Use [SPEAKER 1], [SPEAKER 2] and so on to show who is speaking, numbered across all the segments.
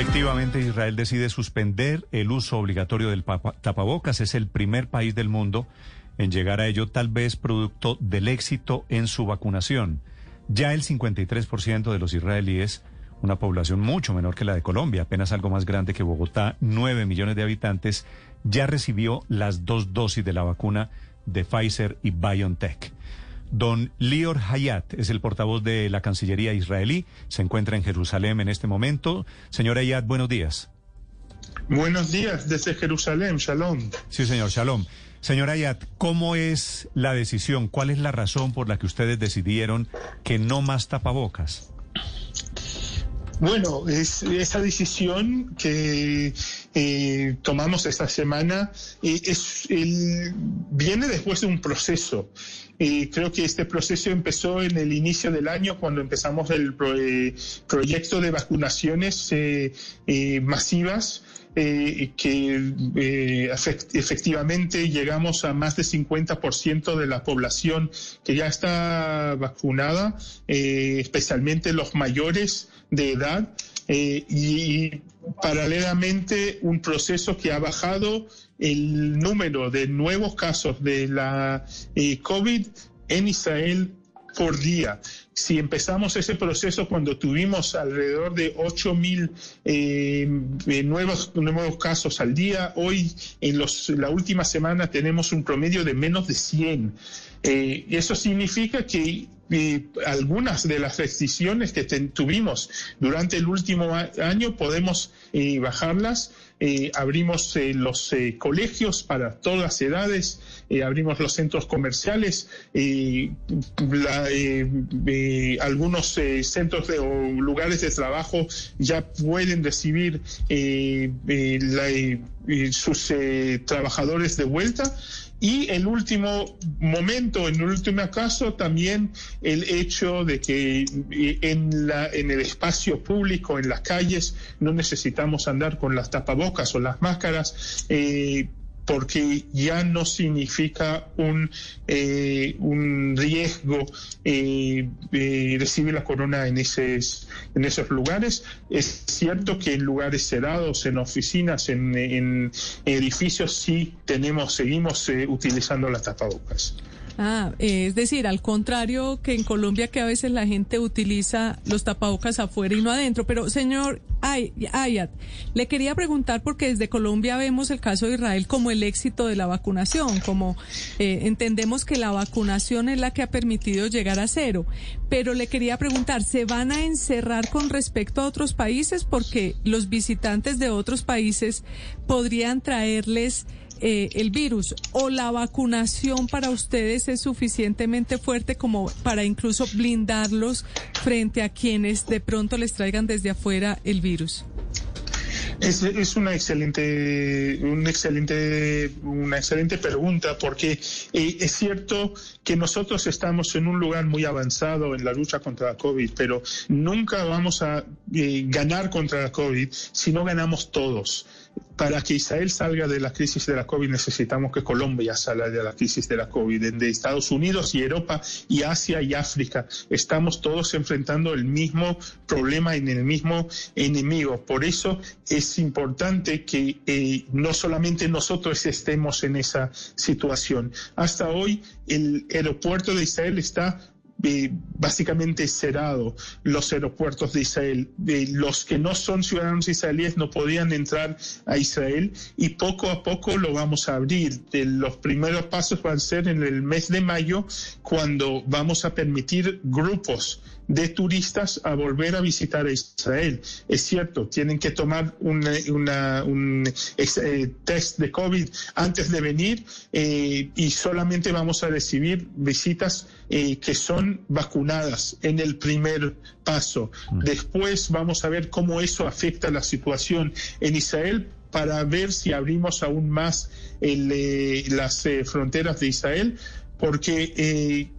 [SPEAKER 1] Efectivamente, Israel decide suspender el uso obligatorio del tapabocas. Es el primer país del mundo en llegar a ello, tal vez producto del éxito en su vacunación. Ya el 53% de los israelíes, una población mucho menor que la de Colombia, apenas algo más grande que Bogotá, 9 millones de habitantes, ya recibió las dos dosis de la vacuna de Pfizer y BioNTech. Don Lior Hayat es el portavoz de la Cancillería israelí, se encuentra en Jerusalén en este momento. Señor Hayat, buenos días.
[SPEAKER 2] Buenos días desde Jerusalén, shalom.
[SPEAKER 1] Sí, señor, shalom. Señor Ayat, ¿cómo es la decisión? ¿Cuál es la razón por la que ustedes decidieron que no más tapabocas?
[SPEAKER 2] Bueno, es esa decisión que eh, tomamos esta semana eh, es, el, viene después de un proceso. Eh, creo que este proceso empezó en el inicio del año cuando empezamos el proyecto de vacunaciones masivas. que efectivamente llegamos a más del 50% de la población que ya está vacunada, especialmente los mayores de edad eh, y paralelamente un proceso que ha bajado el número de nuevos casos de la eh, COVID en Israel por día. Si empezamos ese proceso cuando tuvimos alrededor de 8 mil eh, nuevos, nuevos casos al día, hoy en los, la última semana tenemos un promedio de menos de 100. eso significa que y algunas de las restricciones que tuvimos durante el último año podemos eh, bajarlas. Eh, abrimos eh, los colegios para todas las edades, abrimos los centros comerciales, algunos centros o lugares de trabajo ya pueden recibir sus trabajadores de vuelta. Y el último momento, en el último caso, también el hecho de que eh, en, la, en el espacio público, en las calles, no necesitamos andar con las tapabocas o las máscaras. Eh, porque ya no significa un, eh, un riesgo eh, recibir la corona en, esos, en esos lugares. Es cierto que en lugares cerrados, en oficinas, en, edificios, sí tenemos, seguimos eh, utilizando las tapabocas.
[SPEAKER 3] Ah, es decir, al contrario que en Colombia que a veces la gente utiliza los tapabocas afuera y no adentro. Pero señor Ayat, le quería preguntar porque desde Colombia vemos el caso de Israel como el éxito de la vacunación, como eh, entendemos que la vacunación es la que ha permitido llegar a cero. Pero le quería preguntar, ¿se van a encerrar con respecto a otros países? Porque los visitantes de otros países podrían traerles eh, el virus o la vacunación para ustedes es suficientemente fuerte como para incluso blindarlos frente a quienes de pronto les traigan desde afuera el virus?
[SPEAKER 2] Es, una excelente, una excelente, una excelente pregunta porque eh, es cierto que nosotros estamos en un lugar muy avanzado en la lucha contra la COVID, pero nunca vamos a eh, ganar contra la COVID si no ganamos todos para que Israel salga de la crisis de la COVID necesitamos que Colombia salga de la crisis de la COVID. De Estados Unidos y Europa y Asia y África estamos todos enfrentando el mismo problema en el mismo enemigo. Por eso es importante que eh, no solamente nosotros estemos en esa situación. Hasta hoy el aeropuerto de Israel está básicamente cerrado los aeropuertos de Israel. los que no son ciudadanos israelíes no podían entrar a Israel y poco a poco lo vamos a abrir. los primeros pasos van a ser en el mes de mayo cuando vamos a permitir grupos de turistas a volver a visitar a Israel. Es cierto, tienen que tomar un eh, test de COVID antes de venir eh, y solamente vamos a recibir visitas eh, que son vacunadas en el primer paso. Mm. Después vamos a ver cómo eso afecta la situación en Israel para ver si abrimos aún más las fronteras de Israel porque eh,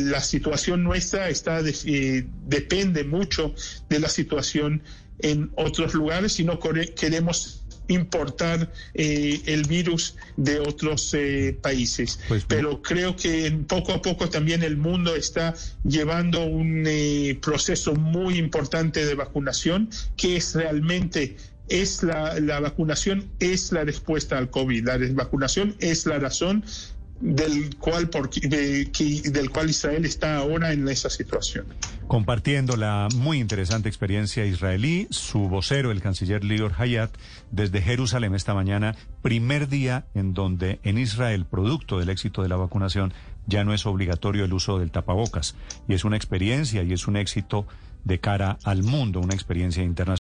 [SPEAKER 2] la situación nuestra está eh, depende mucho de la situación en otros lugares y no queremos importar el virus de otros países. Pues Pero creo que poco a poco también el mundo está llevando un proceso muy importante de vacunación que es realmente es la, la, vacunación es la respuesta al COVID. La vacunación es la razón del cual, por, del cual Israel está ahora en esa situación.
[SPEAKER 1] Compartiendo la muy interesante experiencia israelí, su vocero, el canciller Lior Hayat, desde Jerusalén esta mañana, primer día en donde en Israel, producto del éxito de la vacunación, ya no es obligatorio el uso del tapabocas. Y es una experiencia y es un éxito de cara al mundo, una experiencia internacional.